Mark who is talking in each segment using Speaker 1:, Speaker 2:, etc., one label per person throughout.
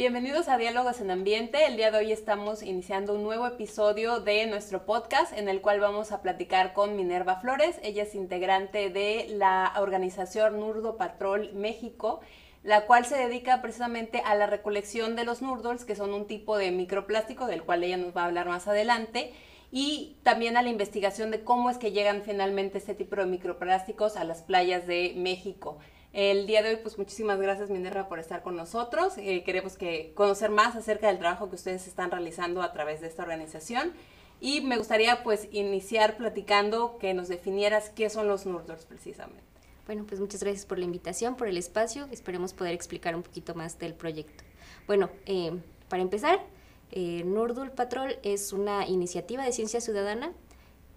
Speaker 1: Bienvenidos a Diálogos en Ambiente. El día de hoy estamos iniciando un nuevo episodio de nuestro podcast en el cual vamos a platicar con Minerva Flores. Ella es integrante de la organización Nurdo Patrol México, la cual se dedica precisamente a la recolección de los nurdos, que son un tipo de microplástico del cual ella nos va a hablar más adelante y también a la investigación de cómo es que llegan finalmente este tipo de microplásticos a las playas de México. El día de hoy, pues muchísimas gracias Minerva por estar con nosotros. Eh, queremos que conocer más acerca del trabajo que ustedes están realizando a través de esta organización. Y me gustaría pues iniciar platicando que nos definieras qué son los Nurdors precisamente.
Speaker 2: Bueno, pues muchas gracias por la invitación, por el espacio. Esperemos poder explicar un poquito más del proyecto. Bueno, eh, para empezar, eh, Nurdul Patrol es una iniciativa de ciencia ciudadana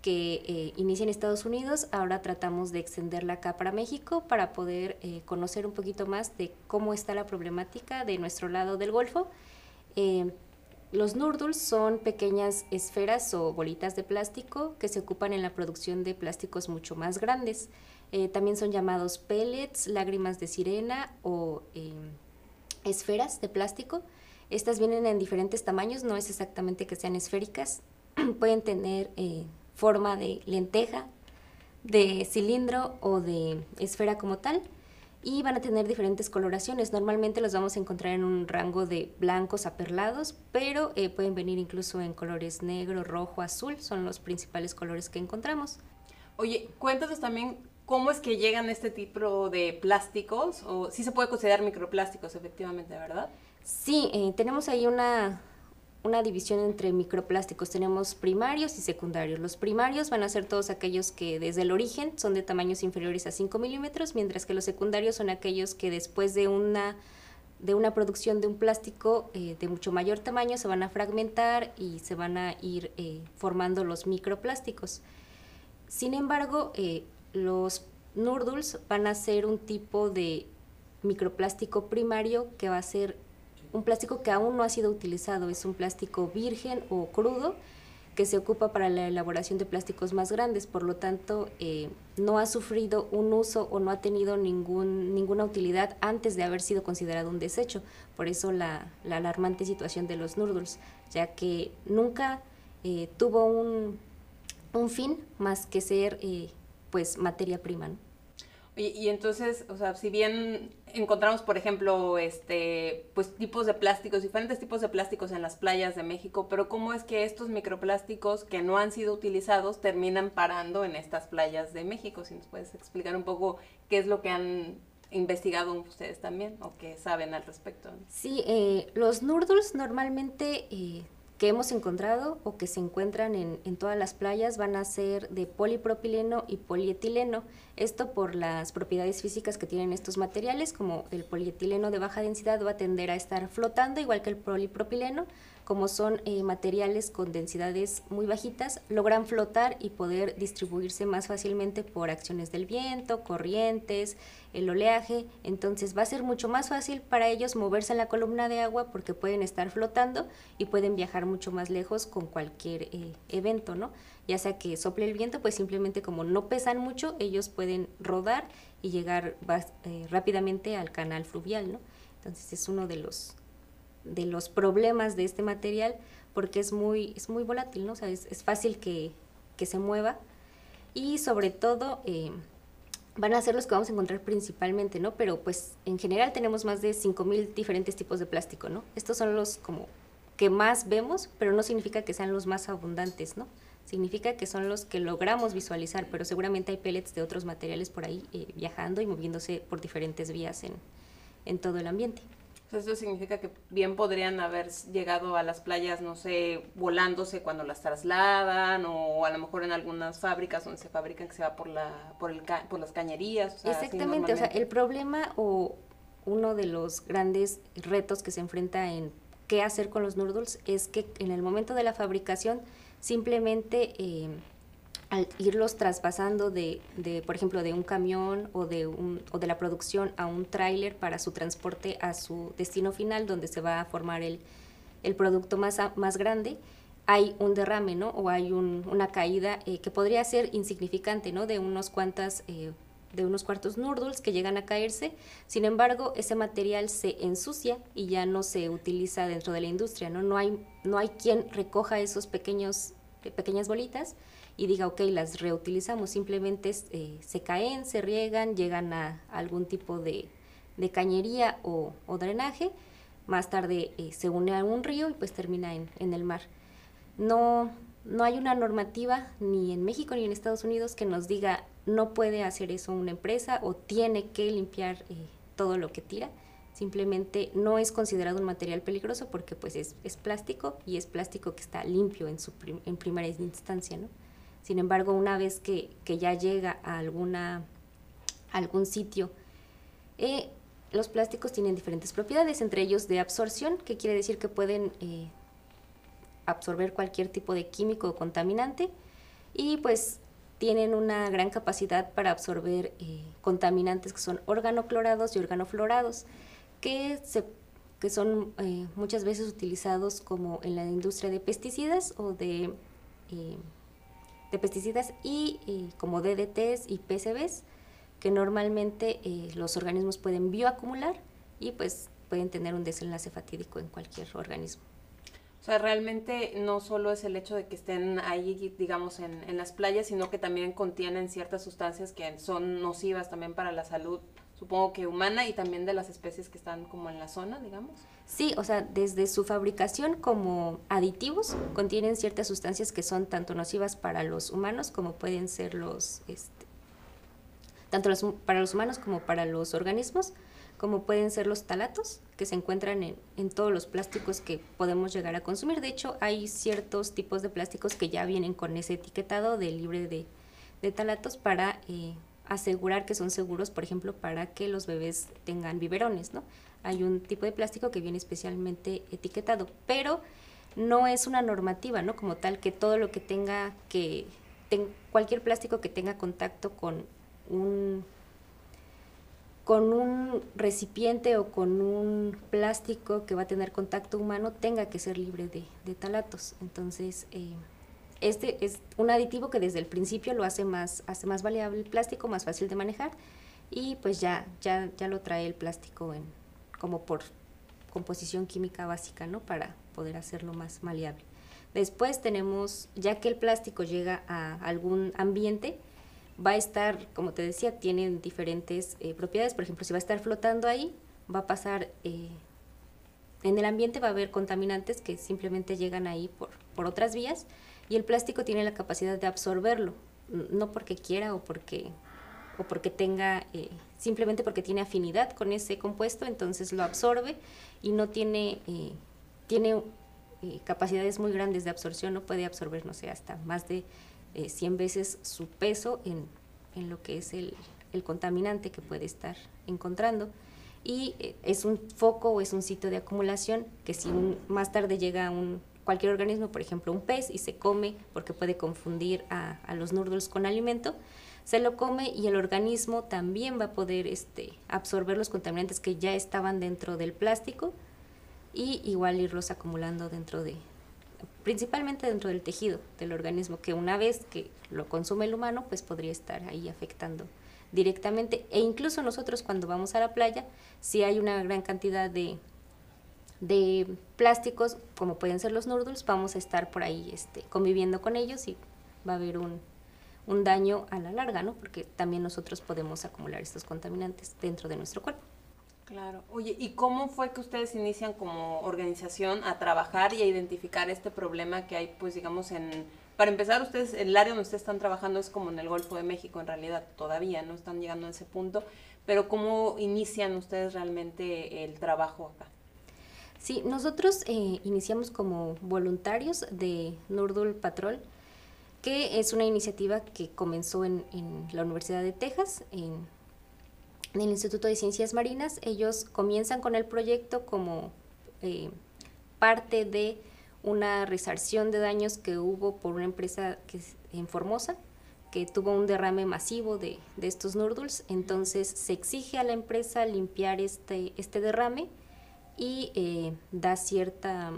Speaker 2: que eh, inicia en Estados Unidos. Ahora tratamos de extenderla acá para México para poder eh, conocer un poquito más de cómo está la problemática de nuestro lado del Golfo. Eh, los nurduls son pequeñas esferas o bolitas de plástico que se ocupan en la producción de plásticos mucho más grandes. también son llamados pellets, lágrimas de sirena o esferas de plástico. Estas vienen en diferentes tamaños, no es exactamente que sean esféricas. Pueden tener forma de lenteja, de cilindro o de esfera como tal y van a tener diferentes coloraciones. Normalmente los vamos a encontrar en un rango de blancos a perlados, pero eh, pueden venir incluso en colores negro, rojo, azul, son los principales colores que encontramos.
Speaker 1: Oye, cuéntanos también cómo es que llegan este tipo de plásticos, o sí se puede considerar microplásticos efectivamente, ¿verdad?
Speaker 2: Sí, eh, tenemos ahí una, una división entre microplásticos. Tenemos primarios y secundarios. Los primarios van a ser todos aquellos que desde el origen son de tamaños inferiores a 5 milímetros, mientras que los secundarios son aquellos que después de una, de una producción de un plástico eh, de mucho mayor tamaño se van a fragmentar y se van a ir eh, formando los microplásticos. Sin embargo, eh, los noodles van a ser un tipo de microplástico primario que va a ser un plástico que aún no ha sido utilizado, es un plástico virgen o crudo que se ocupa para la elaboración de plásticos más grandes, por lo tanto eh, no ha sufrido un uso o no ha tenido ningún, ninguna utilidad antes de haber sido considerado un desecho. Por eso la, alarmante situación de los noodles, ya que nunca eh, tuvo un, un, fin más que ser eh, pues materia prima.
Speaker 1: Y, entonces, o sea, si bien encontramos, por ejemplo, este, pues tipos de plásticos, diferentes tipos de plásticos en las playas de México, pero ¿cómo es que estos microplásticos que no han sido utilizados terminan parando en estas playas de México? Si nos puedes explicar un poco qué es lo que han investigado ustedes también o qué saben al respecto.
Speaker 2: Sí, eh, los noodles normalmente eh, que hemos encontrado o que se encuentran en, en, todas las playas van a ser de polipropileno y polietileno. Esto por las propiedades físicas que tienen estos materiales, como el polietileno de baja densidad va a tender a estar flotando, igual que el polipropileno, como son eh, materiales con densidades muy bajitas, logran flotar y poder distribuirse más fácilmente por acciones del viento, corrientes, el oleaje. Entonces va a ser mucho más fácil para ellos moverse en la columna de agua porque pueden estar flotando y pueden viajar mucho más lejos con cualquier eh, evento, ¿no? Ya sea que sople el viento, pues simplemente como no pesan mucho, ellos pueden rodar y llegar eh, rápidamente al canal fluvial, ¿no? Entonces es uno de los de los problemas de este material porque es muy, es muy volátil, ¿no? O sea, es, fácil que, se mueva y sobre todo eh, van a ser los que vamos a encontrar principalmente, ¿no? Pero pues en general tenemos más de 5.000 diferentes tipos de plástico, ¿no? Estos son los como que más vemos, pero no significa que sean los más abundantes, ¿no? Significa que son los que logramos visualizar, pero seguramente hay pellets de otros materiales por ahí eh, viajando y moviéndose por diferentes vías en, en todo el ambiente.
Speaker 1: Eso significa que bien podrían haber llegado a las playas, no sé, volándose cuando las trasladan o a lo mejor en algunas fábricas donde se fabrican que se va por la por el por las cañerías.
Speaker 2: Exactamente, o sea, el problema o uno de los grandes retos que se enfrenta en qué hacer con los noodles es que en el momento de la fabricación simplemente eh, al irlos traspasando de, de, por ejemplo, de un camión o de, un, o de la producción a un tráiler para su transporte a su destino final, donde se va a formar el, el producto más, más grande, hay un derrame, ¿no? O hay un, una caída eh, que podría ser insignificante, ¿no? De unos cuantas eh, de unos cuartos noodles que llegan a caerse. Sin embargo, ese material se ensucia y ya no se utiliza dentro de la industria, ¿no? No hay, no hay quien recoja esos pequeños, pequeñas bolitas y diga, ok, las reutilizamos. Simplemente eh, se caen, se riegan, llegan a algún tipo de, cañería o, drenaje. Más tarde eh, se une a un río y pues termina en, en el mar. No, no hay una normativa ni en México ni en Estados Unidos que nos diga no puede hacer eso una empresa o tiene que limpiar eh, todo lo que tira. Simplemente no es considerado un material peligroso porque pues es, plástico y es plástico que está limpio en, su en primera instancia, ¿no? Sin embargo, una vez que, ya llega a alguna, algún sitio, eh, los plásticos tienen diferentes propiedades, entre ellos de absorción, que quiere decir que pueden eh, absorber cualquier tipo de químico o contaminante, y pues tienen una gran capacidad para absorber eh, contaminantes que son organoclorados y organoflorados, que, se, que son muchas veces utilizados como en la industria de pesticidas o de, de pesticidas y como DDTs y PCBs, que normalmente los organismos pueden bioacumular y pues pueden tener un desenlace fatídico en cualquier organismo.
Speaker 1: O sea, realmente no solo es el hecho de que estén ahí, digamos, en, en, las playas, sino que también contienen ciertas sustancias que son nocivas también para la salud, supongo que humana y también de las especies que están como en la zona, digamos.
Speaker 2: Sí, o sea, desde su fabricación como aditivos contienen ciertas sustancias que son tanto nocivas para los humanos como pueden ser los, este, tanto los, para los humanos como para los organismos como pueden ser los talatos, que se encuentran en, todos los plásticos que podemos llegar a consumir. De hecho, hay ciertos tipos de plásticos que ya vienen con ese etiquetado de libre de, talatos para eh, asegurar que son seguros, por ejemplo, para que los bebés tengan biberones, ¿no? Hay un tipo de plástico que viene especialmente etiquetado, pero no es una normativa, ¿no? Como tal, que todo lo que tenga que, cualquier plástico que tenga contacto con un con un recipiente o con un plástico que va a tener contacto humano tenga que ser libre de, talatos. Entonces, eh, este es un aditivo que desde el principio lo hace más, hace más el plástico, más fácil de manejar y pues ya, ya, ya lo trae el plástico en, como por composición química básica, ¿no? Para poder hacerlo más maleable. Después tenemos, ya que el plástico llega a algún ambiente, va a estar, como te decía, tienen diferentes eh, propiedades. Por ejemplo, si va a estar flotando ahí, va a pasar, eh, en el ambiente va a haber contaminantes que simplemente llegan ahí por, por otras vías y el plástico tiene la capacidad de absorberlo, no porque quiera o porque, o porque tenga, eh, simplemente porque tiene afinidad con ese compuesto, entonces lo absorbe y no tiene, tiene capacidades muy grandes de absorción, no puede absorber, no sé, hasta más de 100 eh, veces su peso en, en lo que es el, el, contaminante que puede estar encontrando. Y eh, es un foco o es un sitio de acumulación que si más tarde llega un, cualquier organismo, por ejemplo un pez, y se come porque puede confundir a, los noodles con alimento, se lo come y el organismo también va a poder este, absorber los contaminantes que ya estaban dentro del plástico y igual irlos acumulando dentro de, principalmente dentro del tejido del organismo, que una vez que lo consume el humano, pues podría estar ahí afectando directamente. E incluso nosotros cuando vamos a la playa, si hay una gran cantidad de, de plásticos, como pueden ser los noodles, vamos a estar por ahí este, conviviendo con ellos y va a haber un, un daño a la larga, ¿no? Porque también nosotros podemos acumular estos contaminantes dentro de nuestro cuerpo.
Speaker 1: Claro. Oye, ¿y cómo fue que ustedes inician como organización a trabajar y a identificar este problema que hay, pues digamos, en... Para empezar, ustedes, el área donde ustedes están trabajando es como en el Golfo de México, en realidad todavía no están llegando a ese punto, pero ¿cómo inician ustedes realmente el trabajo acá?
Speaker 2: Sí, nosotros eh, iniciamos como voluntarios de Nurdul Patrol, que es una iniciativa que comenzó en, la Universidad de Texas, en el Instituto de Ciencias Marinas. Ellos comienzan con el proyecto como eh, parte de una resarción de daños que hubo por una empresa en Formosa, que tuvo un derrame masivo de, estos noodles. Entonces se exige a la empresa limpiar este, este derrame y eh, da cierta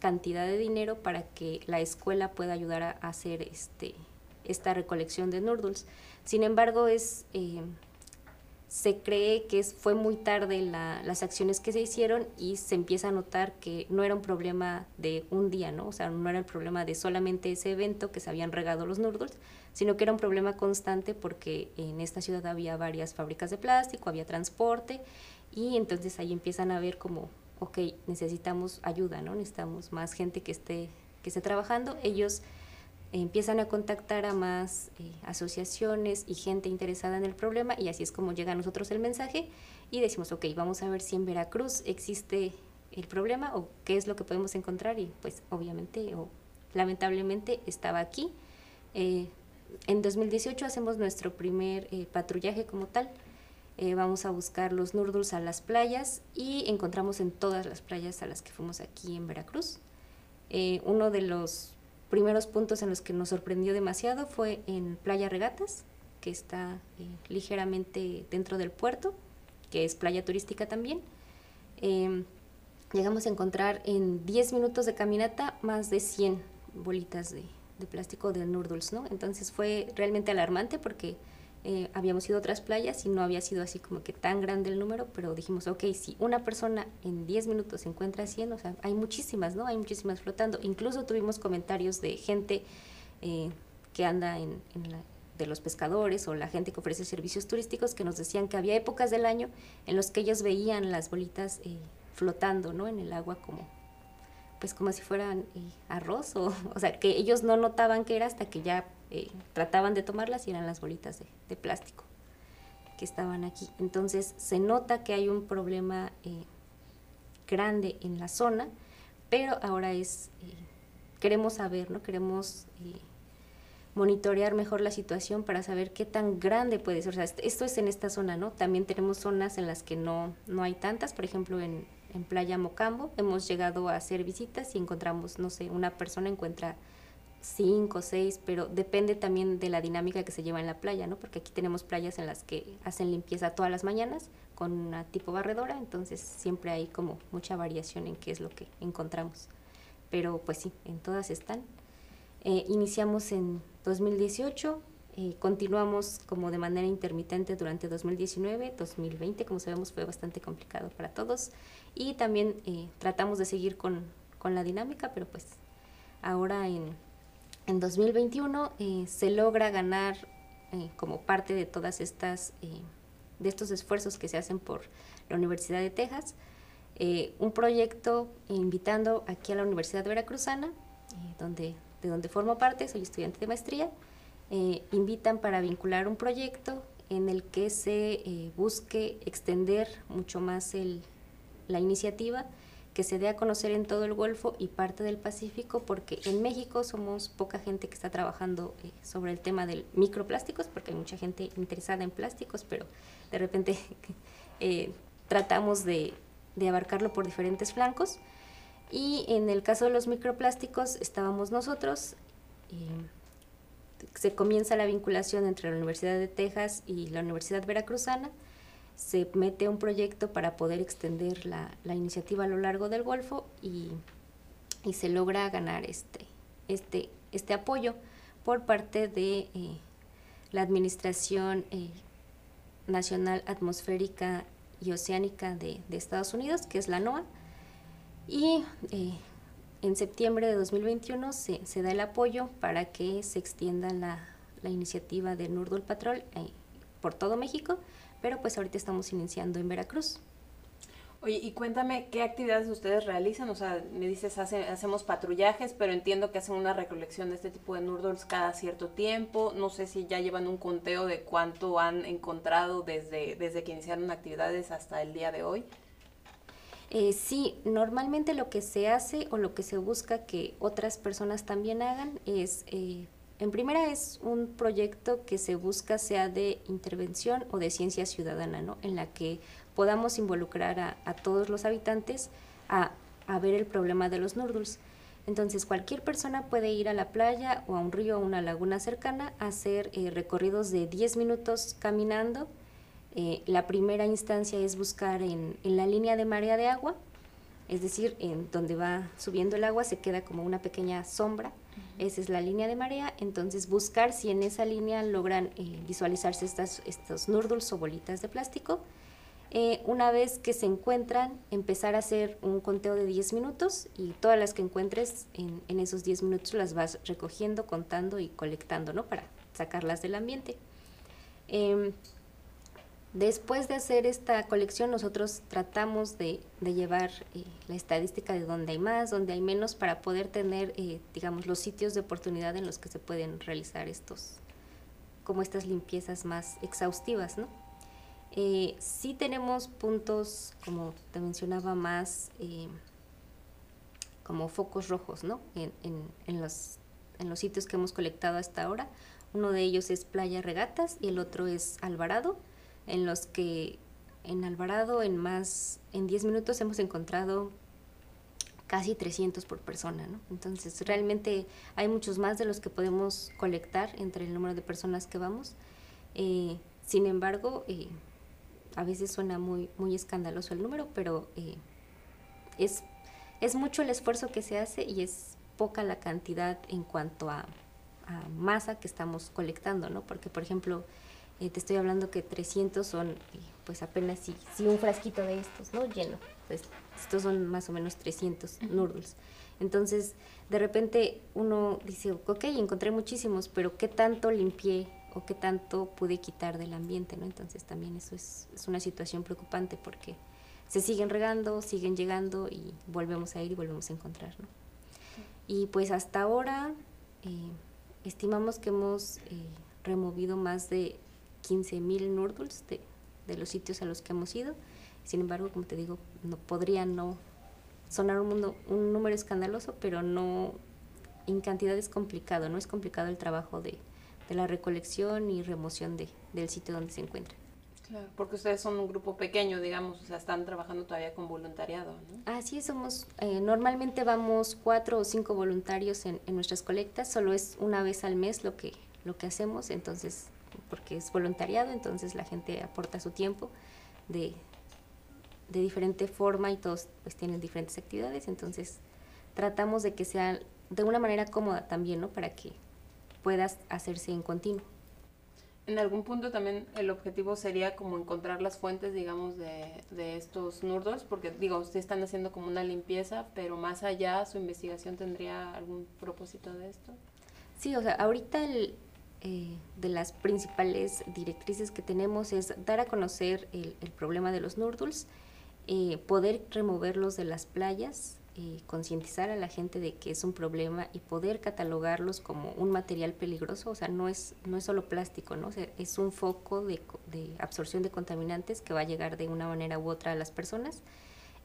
Speaker 2: cantidad de dinero para que la escuela pueda ayudar a hacer este, esta recolección de noodles. Sin embargo, es... Eh, se cree que fue muy tarde las acciones que se hicieron y se empieza a notar que no era un problema de un día, ¿no? O sea, no era el problema de solamente ese evento que se habían regado los noodles, sino que era un problema constante porque en esta ciudad había varias fábricas de plástico, había transporte y entonces ahí empiezan a ver como, ok, necesitamos ayuda, ¿no? Necesitamos más gente que esté, que esté trabajando. Ellos empiezan a contactar a más eh, asociaciones y gente interesada en el problema y así es como llega a nosotros el mensaje y decimos, ok, vamos a ver si en Veracruz existe el problema o qué es lo que podemos encontrar y pues obviamente o lamentablemente estaba aquí. Eh, en 2018 hacemos nuestro primer eh, patrullaje como tal. Vamos a buscar los noodles a las playas y encontramos en todas las playas a las que fuimos aquí en Veracruz. uno de los primeros puntos en los que nos sorprendió demasiado fue en Playa Regatas, que está eh, ligeramente dentro del puerto, que es playa turística también. Em, llegamos a encontrar en 10 minutos de caminata más de 100 bolitas de, de plástico de noodles, ¿no? Entonces fue realmente alarmante porque eh, habíamos ido a otras playas y no había sido así como que tan grande el número, pero dijimos, ok, si una persona en 10 minutos se encuentra 100, o sea, hay muchísimas, ¿no? Hay muchísimas flotando. Incluso tuvimos comentarios de gente eh, que anda en, la, de los pescadores o la gente que ofrece servicios turísticos que nos decían que había épocas del año en los que ellos veían las bolitas eh, flotando, ¿no? En el agua como pues como si fueran arroz o, o sea, que ellos no notaban que era hasta que ya eh, trataban de tomarlas y eran las bolitas de, plástico que estaban aquí. Entonces se nota que hay un problema eh, grande en la zona, pero ahora es, eh, queremos saber, ¿no? Queremos monitorear mejor la situación para saber qué tan grande puede ser. O sea, esto es en esta zona, ¿no? También tenemos zonas en las que no, no hay tantas, por ejemplo, en Playa Mocambo hemos llegado a hacer visitas y encontramos, no sé, una persona encuentra cinco, seis, pero depende también de la dinámica que se lleva en la playa, ¿no? Porque aquí tenemos playas en las que hacen limpieza todas las mañanas con una tipo barredora, entonces siempre hay como mucha variación en qué es lo que encontramos. Pero pues sí, en todas están. Eh, iniciamos en 2018, eh, continuamos como de manera intermitente durante 2019, 2020, como sabemos fue bastante complicado para todos, y también eh, tratamos de seguir con, con la dinámica, pero pues ahora en en 2021 eh, se logra ganar eh, como parte de todas estas, eh, de estos esfuerzos que se hacen por la Universidad de Texas, un proyecto invitando aquí a la Universidad Veracruzana, donde, de donde formo parte, soy estudiante de maestría, invitan para vincular un proyecto en el que se busque extender mucho más el, la iniciativa que se dé a conocer en todo el Golfo y parte del Pacífico, porque en México somos poca gente que está trabajando eh, sobre el tema del microplásticos, porque hay mucha gente interesada en plásticos, pero de repente eh, tratamos de, abarcarlo por diferentes flancos. Y en el caso de los microplásticos estábamos nosotros. se comienza la vinculación entre la Universidad de Texas y la Universidad Veracruzana se mete un proyecto para poder extender la, iniciativa a lo largo del Golfo y, se logra ganar este, este, este apoyo por parte de eh, la Administración eh, Nacional Atmosférica y Oceánica de, Estados Unidos, que es la NOAA, y eh, en septiembre de 2021 se, se, da el apoyo para que se extienda la, la iniciativa de Nurdul Patrol por todo México pero pues ahorita estamos iniciando en Veracruz.
Speaker 1: Oye, y cuéntame qué actividades ustedes realizan, o sea, me dices hacemos patrullajes, pero entiendo que hacen una recolección de este tipo de noodles cada cierto tiempo, no sé si ya llevan un conteo de cuánto han encontrado desde, desde que iniciaron actividades hasta el día de hoy.
Speaker 2: Eh, sí, normalmente lo que se hace o lo que se busca que otras personas también hagan es eh, en primera es un proyecto que se busca sea de intervención o de ciencia ciudadana, ¿no? En la que podamos involucrar a, todos los habitantes a, ver el problema de los noodles. Entonces, cualquier persona puede ir a la playa o a un río o una laguna cercana a hacer eh, recorridos de 10 minutos caminando. Eh, la primera instancia es buscar en, la línea de marea de agua, es decir, en donde va subiendo el agua se queda como una pequeña sombra Esa es la línea de marea, entonces buscar si en esa línea logran eh, visualizarse estas, estos noodles o bolitas de plástico. Eh, una vez que se encuentran, empezar a hacer un conteo de 10 minutos y todas las que encuentres en, en esos 10 minutos las vas recogiendo, contando y colectando, ¿no? Para sacarlas del ambiente. Em, Después de hacer esta colección, nosotros tratamos de, llevar eh, la estadística de dónde hay más, dónde hay menos, para poder tener, eh, digamos, los sitios de oportunidad en los que se pueden realizar estos, como estas limpiezas más exhaustivas, ¿no? Eh, sí tenemos puntos, como te mencionaba, más como focos rojos, ¿no? En, en, los, en los sitios que hemos colectado hasta ahora. Uno de ellos es Playa Regatas y el otro es Alvarado en los que en Alvarado en más, en 10 minutos hemos encontrado casi 300 por persona, ¿no? Entonces realmente hay muchos más de los que podemos colectar entre el número de personas que vamos. Eh, sin embargo, eh, a veces suena muy, muy escandaloso el número, pero eh, es, es mucho el esfuerzo que se hace y es poca la cantidad en cuanto a, a masa que estamos colectando, ¿no? Porque, por ejemplo, eh, te estoy hablando que 300 son eh, pues apenas si, si, un frasquito de estos, ¿no? Lleno. Pues estos son más o menos 300 noodles. Entonces, de repente uno dice, ok, encontré muchísimos, pero ¿qué tanto limpié o qué tanto pude quitar del ambiente, ¿no? Entonces también eso es, es una situación preocupante porque se siguen regando, siguen llegando y volvemos a ir y volvemos a encontrar, ¿no? Y pues hasta ahora eh, estimamos que hemos removido más de 15.000 noodles de, de, los sitios a los que hemos ido. Sin embargo, como te digo, no podría no sonar un, mundo, un número escandaloso, pero no en cantidad es complicado, no es complicado el trabajo de, de la recolección y remoción de, del sitio donde se encuentra.
Speaker 1: Claro, porque ustedes son un grupo pequeño, digamos, o sea, están trabajando todavía con voluntariado, ¿no?
Speaker 2: Así somos, eh, normalmente vamos cuatro o cinco voluntarios en, en, nuestras colectas, solo es una vez al mes lo que, lo que hacemos, entonces porque es voluntariado, entonces la gente aporta su tiempo de, de diferente forma y todos pues tienen diferentes actividades, entonces tratamos de que sea de una manera cómoda también, ¿no? Para que puedas hacerse en continuo.
Speaker 1: En algún punto también el objetivo sería como encontrar las fuentes, digamos, de, de estos noodles, porque digo, ustedes están haciendo como una limpieza, pero más allá su investigación tendría algún propósito de esto.
Speaker 2: Sí, o sea, ahorita el, eh, de las principales directrices que tenemos es dar a conocer el, problema de los noodles, eh, poder removerlos de las playas, eh, concientizar a la gente de que es un problema y poder catalogarlos como un material peligroso, o sea, no es, no es solo plástico, ¿no? es un foco de, de, absorción de contaminantes que va a llegar de una manera u otra a las personas.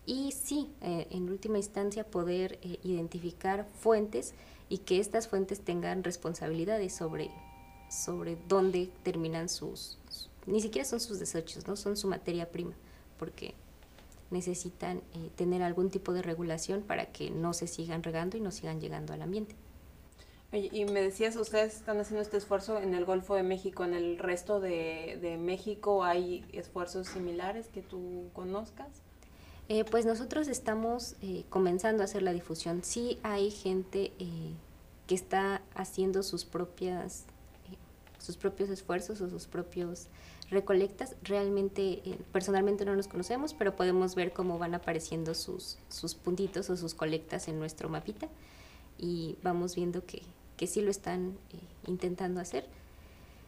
Speaker 2: Y sí, en última instancia, poder identificar fuentes y que estas fuentes tengan responsabilidades sobre sobre dónde terminan sus, ni siquiera son sus desechos, no son su materia prima, porque necesitan eh, tener algún tipo de regulación para que no se sigan regando y no sigan llegando al ambiente.
Speaker 1: y me decías, ustedes están haciendo este esfuerzo en el Golfo de México, ¿en el resto de, de México hay esfuerzos similares que tú conozcas?
Speaker 2: Eh, pues nosotros estamos eh, comenzando a hacer la difusión. Sí hay gente que está haciendo sus propias sus propios esfuerzos o sus propios recolectas. Realmente, eh, personalmente no nos conocemos, pero podemos ver cómo van apareciendo sus, sus puntitos o sus colectas en nuestro mapita y vamos viendo que, que sí lo están eh, intentando hacer.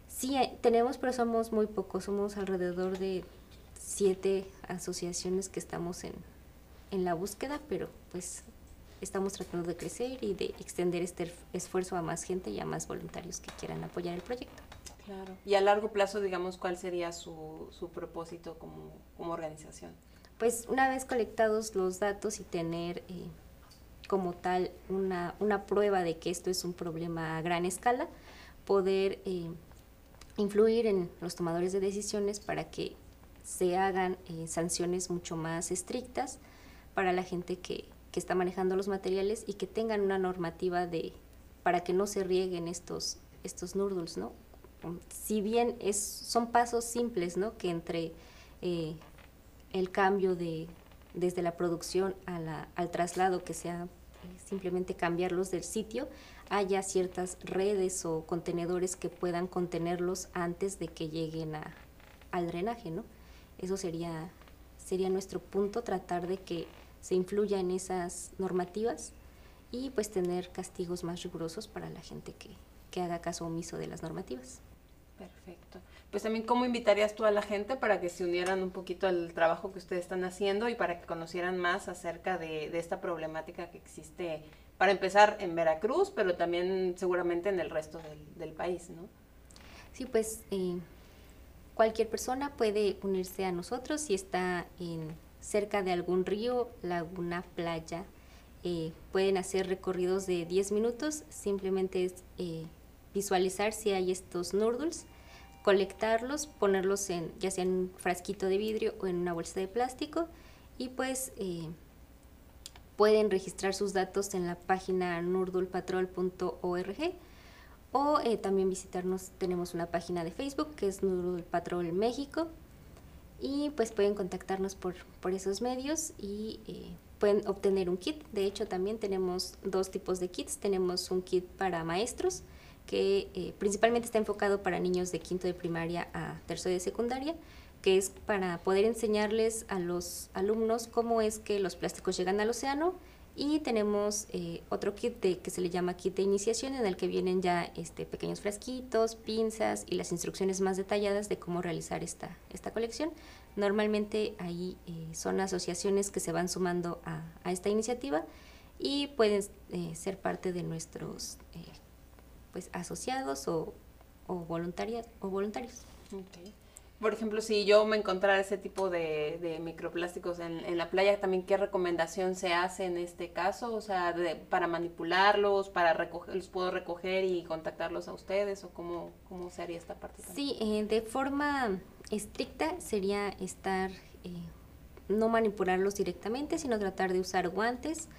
Speaker 2: Sí, eh, tenemos, pero somos muy pocos, somos alrededor de siete asociaciones que estamos en, en la búsqueda, pero pues estamos tratando de crecer y de extender este esfuerzo a más gente y a más voluntarios que quieran apoyar el proyecto.
Speaker 1: Claro. Y a largo plazo, digamos, ¿cuál sería su, su propósito como, como, organización?
Speaker 2: Pues una vez colectados los datos y tener eh, como tal una, una, prueba de que esto es un problema a gran escala, poder eh, influir en los tomadores de decisiones para que se hagan eh, sanciones mucho más estrictas para la gente que, que está manejando los materiales y que tengan una normativa de para que no se rieguen estos estos noodles, ¿no? Si bien es, son pasos simples, ¿no? Que entre eh, el cambio de desde la producción a la, al traslado, que sea eh, simplemente cambiarlos del sitio, haya ciertas redes o contenedores que puedan contenerlos antes de que lleguen a, al drenaje, ¿no? Eso sería, sería nuestro punto, tratar de que se influya en esas normativas y pues tener castigos más rigurosos para la gente que, que haga caso omiso de las normativas.
Speaker 1: Perfecto. Pues también, ¿cómo invitarías tú a la gente para que se unieran un poquito al trabajo que ustedes están haciendo y para que conocieran más acerca de, esta problemática que existe, para empezar en Veracruz, pero también seguramente en el resto del, del país, ¿no?
Speaker 2: Sí, pues eh, cualquier persona puede unirse a nosotros si está en cerca de algún río, laguna, playa. Eh, pueden hacer recorridos de 10 minutos, simplemente es eh, visualizar si hay estos noodles, colectarlos, ponerlos en ya sea en un frasquito de vidrio o en una bolsa de plástico y pues eh, pueden registrar sus datos en la página nurdulpatrol.org o eh, también visitarnos, tenemos una página de Facebook que es Nurdul Patrol México y pues pueden contactarnos por, por esos medios y eh, pueden obtener un kit. De hecho también tenemos dos tipos de kits. Tenemos un kit para maestros que eh, principalmente está enfocado para niños de quinto de primaria a tercero de secundaria, que es para poder enseñarles a los alumnos cómo es que los plásticos llegan al océano. Y tenemos eh, otro kit que se le llama kit de iniciación, en el que vienen ya este, pequeños frasquitos, pinzas y las instrucciones más detalladas de cómo realizar esta, esta colección. Normalmente ahí eh, son asociaciones que se van sumando a, a esta iniciativa y pueden ser parte de nuestros pues asociados o, o, voluntaria, o voluntarios.
Speaker 1: Okay. Por ejemplo, si yo me encontrara ese tipo de, de microplásticos en, en, la playa, también qué recomendación se hace en este caso, o sea, de, para manipularlos, para recoger, los puedo recoger y contactarlos a ustedes o cómo, cómo se haría esta parte.
Speaker 2: También? Sí, eh, de forma estricta sería estar eh, no manipularlos directamente, sino tratar de usar guantes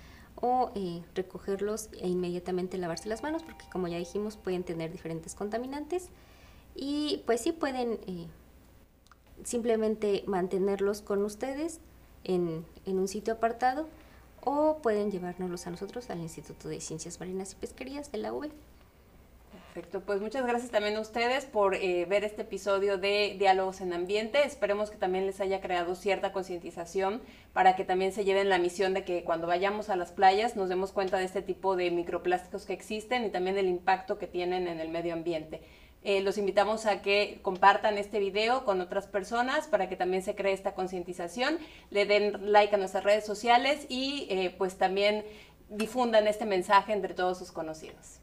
Speaker 2: o eh, recogerlos e inmediatamente lavarse las manos, porque como ya dijimos pueden tener diferentes contaminantes y pues sí pueden eh, simplemente mantenerlos con ustedes en, en, un sitio apartado o pueden llevárnoslos a nosotros al Instituto de Ciencias Marinas y Pesquerías de la UB.
Speaker 1: Perfecto, pues muchas gracias también a ustedes por eh, ver este episodio de Diálogos en Ambiente. Esperemos que también les haya creado cierta concientización para que también se lleven la misión de que cuando vayamos a las playas nos demos cuenta de este tipo de microplásticos que existen y también el impacto que tienen en el medio ambiente. Eh, los invitamos a que compartan este video con otras personas para que también se cree esta concientización, le den like a nuestras redes sociales y eh, pues también difundan este mensaje entre todos sus conocidos.